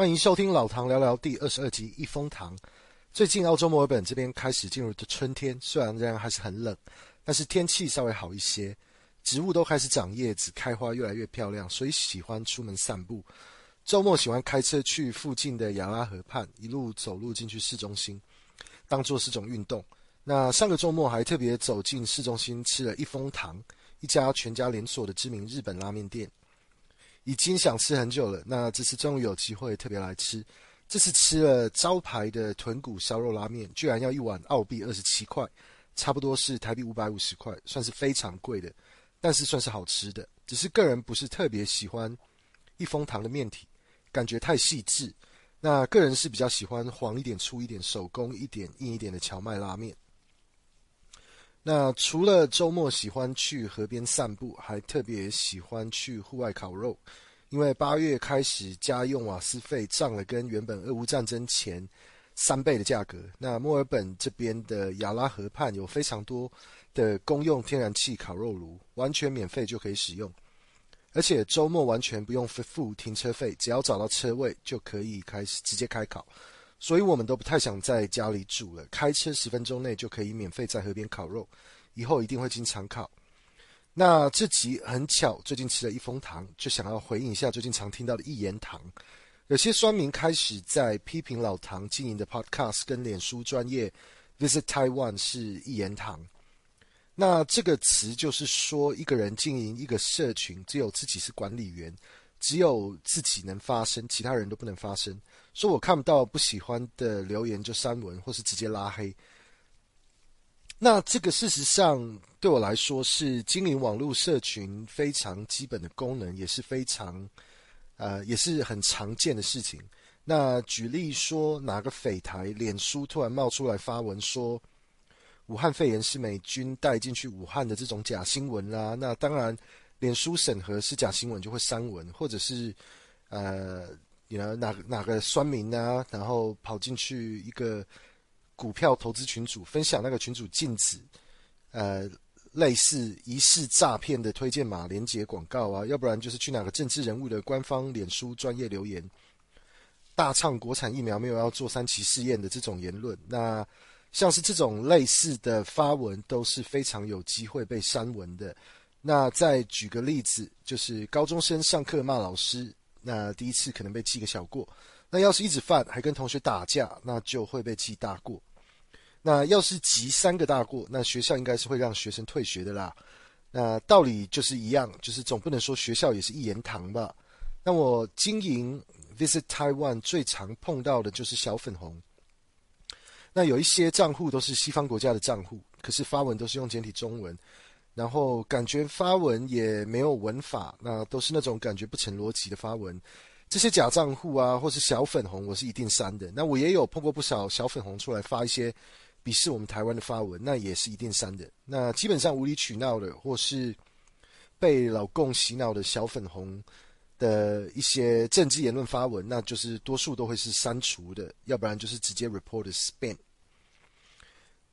欢迎收听老唐聊聊第二十二集一风堂。最近澳洲墨尔本这边开始进入的春天，虽然仍然还是很冷，但是天气稍微好一些，植物都开始长叶子、开花，越来越漂亮，所以喜欢出门散步。周末喜欢开车去附近的雅拉河畔，一路走路进去市中心，当做是种运动。那上个周末还特别走进市中心吃了一风堂，一家全家连锁的知名日本拉面店。已经想吃很久了，那这次终于有机会特别来吃。这次吃了招牌的豚骨烧肉拉面，居然要一碗澳币二十七块，差不多是台币五百五十块，算是非常贵的，但是算是好吃的。只是个人不是特别喜欢一风堂的面体，感觉太细致。那个人是比较喜欢黄一点、粗一点、手工一点、硬一点的荞麦拉面。那除了周末喜欢去河边散步，还特别喜欢去户外烤肉，因为八月开始家用瓦斯费涨了，跟原本俄乌战争前三倍的价格。那墨尔本这边的亚拉河畔有非常多的公用天然气烤肉炉，完全免费就可以使用，而且周末完全不用付停车费，只要找到车位就可以开始直接开烤。所以我们都不太想在家里煮了，开车十分钟内就可以免费在河边烤肉，以后一定会经常烤。那这集很巧，最近吃了一风堂，就想要回应一下最近常听到的一言堂。有些酸民开始在批评老唐经营的 Podcast 跟脸书专业 Visit Taiwan 是一言堂。那这个词就是说，一个人经营一个社群，只有自己是管理员。只有自己能发声，其他人都不能发声。说我看不到不喜欢的留言就删文，或是直接拉黑。那这个事实上对我来说是经营网络社群非常基本的功能，也是非常呃也是很常见的事情。那举例说，哪个匪台脸书突然冒出来发文说武汉肺炎是美军带进去武汉的这种假新闻啦，那当然。脸书审核是假新闻就会删文，或者是，呃，你呢哪哪个酸民啊，然后跑进去一个股票投资群组，分享那个群组禁止，呃，类似疑似诈骗的推荐码连接广告啊，要不然就是去哪个政治人物的官方脸书专业留言，大唱国产疫苗没有要做三期试验的这种言论，那像是这种类似的发文都是非常有机会被删文的。那再举个例子，就是高中生上课骂老师，那第一次可能被记个小过，那要是一直犯，还跟同学打架，那就会被记大过。那要是记三个大过，那学校应该是会让学生退学的啦。那道理就是一样，就是总不能说学校也是一言堂吧？那我经营 Visit Taiwan 最常碰到的就是小粉红。那有一些账户都是西方国家的账户，可是发文都是用简体中文。然后感觉发文也没有文法，那都是那种感觉不成逻辑的发文。这些假账户啊，或是小粉红，我是一定删的。那我也有碰过不少小粉红出来发一些鄙视我们台湾的发文，那也是一定删的。那基本上无理取闹的，或是被老共洗脑的小粉红的一些政治言论发文，那就是多数都会是删除的，要不然就是直接 report spam。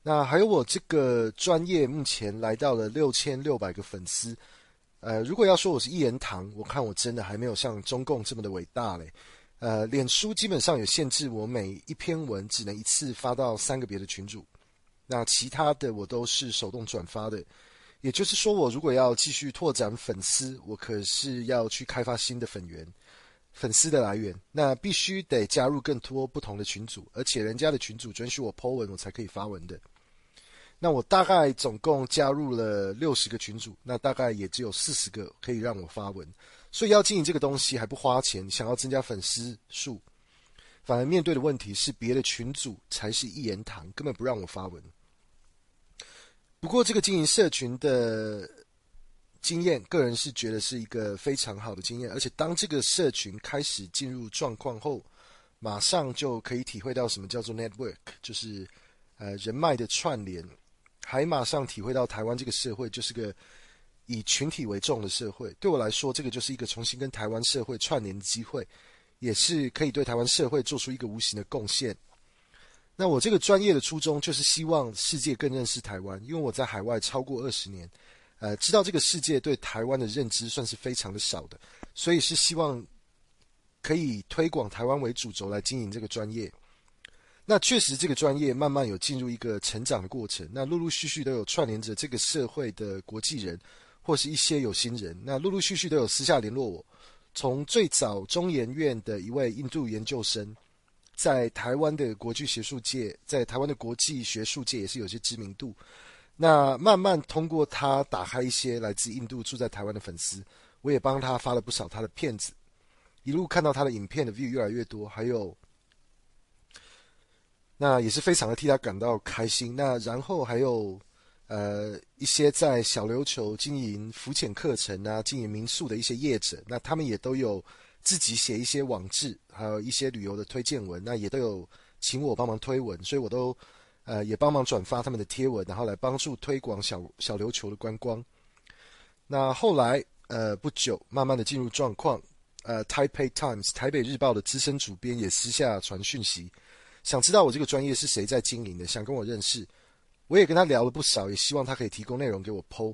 那还有我这个专业目前来到了六千六百个粉丝，呃，如果要说我是一言堂，我看我真的还没有像中共这么的伟大嘞。呃，脸书基本上有限制，我每一篇文只能一次发到三个别的群组，那其他的我都是手动转发的。也就是说，我如果要继续拓展粉丝，我可是要去开发新的粉源。粉丝的来源，那必须得加入更多不同的群组，而且人家的群组准许我 po 文，我才可以发文的。那我大概总共加入了六十个群组，那大概也只有四十个可以让我发文，所以要经营这个东西还不花钱，想要增加粉丝数，反而面对的问题是别的群组才是一言堂，根本不让我发文。不过这个经营社群的经验，个人是觉得是一个非常好的经验，而且当这个社群开始进入状况后，马上就可以体会到什么叫做 network，就是呃人脉的串联。还马上体会到台湾这个社会就是个以群体为重的社会。对我来说，这个就是一个重新跟台湾社会串联的机会，也是可以对台湾社会做出一个无形的贡献。那我这个专业的初衷就是希望世界更认识台湾，因为我在海外超过二十年，呃，知道这个世界对台湾的认知算是非常的少的，所以是希望可以推广台湾为主轴来经营这个专业。那确实，这个专业慢慢有进入一个成长的过程。那陆陆续续都有串联着这个社会的国际人，或是一些有心人。那陆陆续续都有私下联络我。从最早中研院的一位印度研究生，在台湾的国际学术界，在台湾的国际学术界也是有些知名度。那慢慢通过他打开一些来自印度住在台湾的粉丝，我也帮他发了不少他的片子，一路看到他的影片的 view 越来越多，还有。那也是非常的替他感到开心。那然后还有，呃，一些在小琉球经营浮潜课程啊、经营民宿的一些业者，那他们也都有自己写一些网志，还有一些旅游的推荐文，那也都有请我帮忙推文，所以我都呃也帮忙转发他们的贴文，然后来帮助推广小小琉球的观光。那后来呃不久，慢慢的进入状况，呃 taipe Times 台北日报的资深主编也私下传讯息。想知道我这个专业是谁在经营的，想跟我认识，我也跟他聊了不少，也希望他可以提供内容给我剖。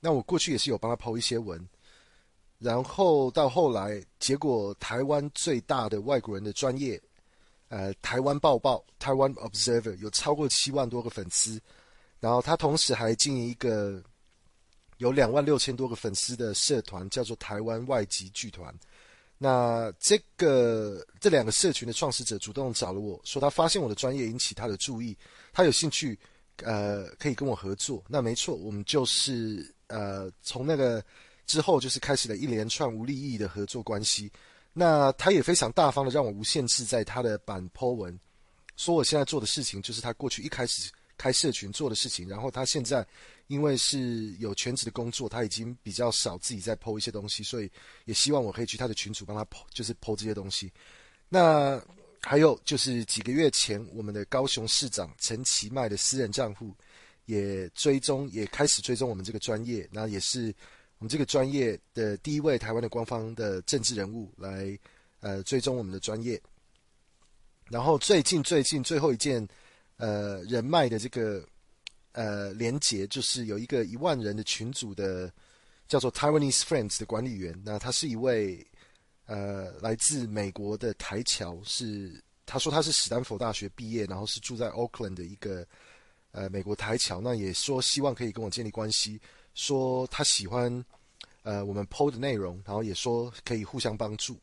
那我过去也是有帮他剖一些文，然后到后来，结果台湾最大的外国人的专业，呃，台湾报报台湾 Observer 有超过七万多个粉丝，然后他同时还经营一个有两万六千多个粉丝的社团，叫做台湾外籍剧团。那这个这两个社群的创始者主动找了我说，他发现我的专业引起他的注意，他有兴趣，呃，可以跟我合作。那没错，我们就是呃，从那个之后就是开始了一连串无利益的合作关系。那他也非常大方的让我无限制在他的版 po 文，说我现在做的事情就是他过去一开始开社群做的事情，然后他现在。因为是有全职的工作，他已经比较少自己在剖一些东西，所以也希望我可以去他的群组帮他剖就是剖这些东西。那还有就是几个月前，我们的高雄市长陈其迈的私人账户也追踪，也开始追踪我们这个专业，那也是我们这个专业的第一位台湾的官方的政治人物来呃追踪我们的专业。然后最近最近最后一件呃人脉的这个。呃，连接就是有一个一万人的群组的，叫做 Taiwanese Friends 的管理员。那他是一位呃来自美国的台侨，是他说他是史丹佛大学毕业，然后是住在 Oakland 的一个呃美国台侨。那也说希望可以跟我建立关系，说他喜欢呃我们 PO 的内容，然后也说可以互相帮助。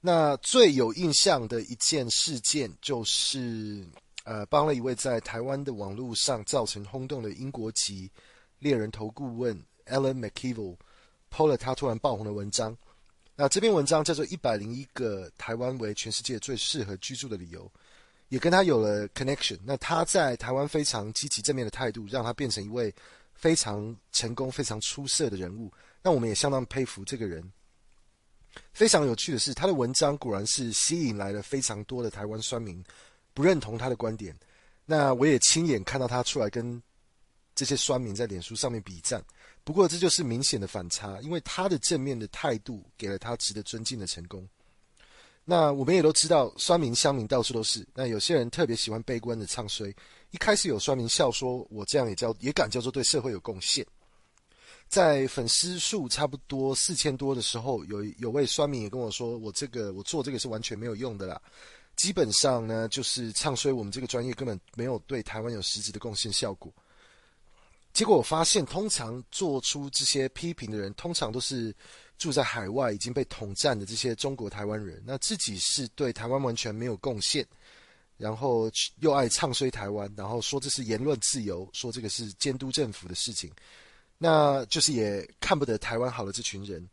那最有印象的一件事件就是。呃，帮了一位在台湾的网络上造成轰动的英国籍猎人头顾问 Alan McKeever，po 了他突然爆红的文章。那这篇文章叫做《一百零一个台湾为全世界最适合居住的理由》，也跟他有了 connection。那他在台湾非常积极正面的态度，让他变成一位非常成功、非常出色的人物。那我们也相当佩服这个人。非常有趣的是，他的文章果然是吸引来了非常多的台湾酸民。不认同他的观点，那我也亲眼看到他出来跟这些酸民在脸书上面比战。不过这就是明显的反差，因为他的正面的态度给了他值得尊敬的成功。那我们也都知道，酸民乡民到处都是。那有些人特别喜欢悲观的唱衰。一开始有酸民笑说：“我这样也叫也敢叫做对社会有贡献。”在粉丝数差不多四千多的时候，有有位酸民也跟我说：“我这个我做这个是完全没有用的啦。”基本上呢，就是唱衰我们这个专业根本没有对台湾有实质的贡献效果。结果我发现，通常做出这些批评的人，通常都是住在海外已经被统战的这些中国台湾人，那自己是对台湾完全没有贡献，然后又爱唱衰台湾，然后说这是言论自由，说这个是监督政府的事情，那就是也看不得台湾好的这群人。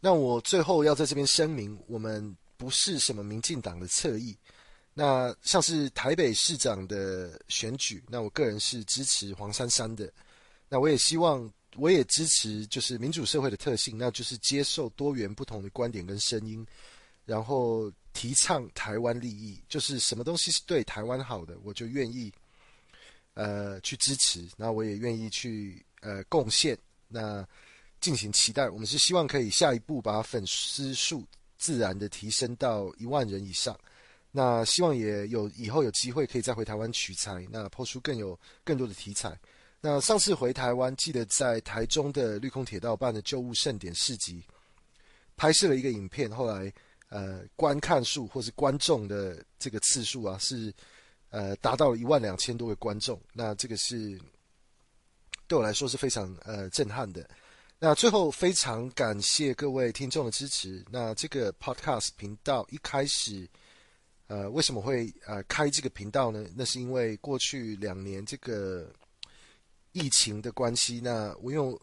那我最后要在这边声明，我们。不是什么民进党的侧翼，那像是台北市长的选举，那我个人是支持黄珊珊的。那我也希望，我也支持，就是民主社会的特性，那就是接受多元不同的观点跟声音，然后提倡台湾利益，就是什么东西是对台湾好的，我就愿意呃去支持，那我也愿意去呃贡献，那进行期待。我们是希望可以下一步把粉丝数。自然的提升到一万人以上，那希望也有以后有机会可以再回台湾取材，那抛出更有更多的题材。那上次回台湾，记得在台中的绿空铁道办的旧物盛典市集拍摄了一个影片，后来呃观看数或是观众的这个次数啊是呃达到了一万两千多个观众，那这个是对我来说是非常呃震撼的。那最后非常感谢各位听众的支持。那这个 Podcast 频道一开始呃为什么会呃开这个频道呢？那是因为过去两年这个疫情的关系，那我用。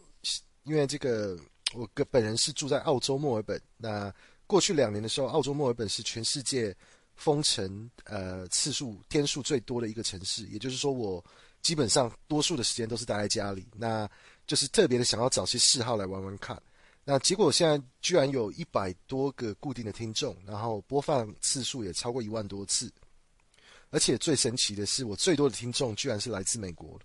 因为这个，我个本人是住在澳洲墨尔本。那过去两年的时候，澳洲墨尔本是全世界封城呃次数天数最多的一个城市。也就是说，我基本上多数的时间都是待在家里。那就是特别的想要找些嗜好来玩玩看。那结果现在居然有一百多个固定的听众，然后播放次数也超过一万多次。而且最神奇的是，我最多的听众居然是来自美国。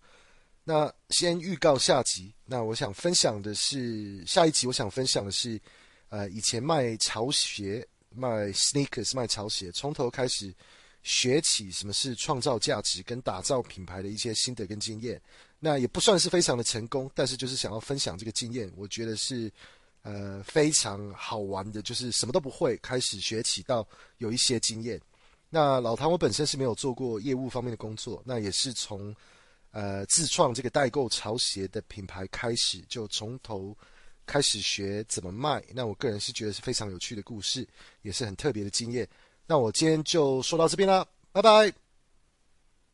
那先预告下集。那我想分享的是下一集，我想分享的是，呃，以前卖潮鞋、卖 sneakers、卖潮鞋，从头开始学起什么是创造价值跟打造品牌的一些心得跟经验。那也不算是非常的成功，但是就是想要分享这个经验，我觉得是呃非常好玩的，就是什么都不会开始学起到有一些经验。那老唐我本身是没有做过业务方面的工作，那也是从。呃，自创这个代购潮鞋的品牌开始，就从头开始学怎么卖。那我个人是觉得是非常有趣的故事，也是很特别的经验。那我今天就说到这边啦，拜拜。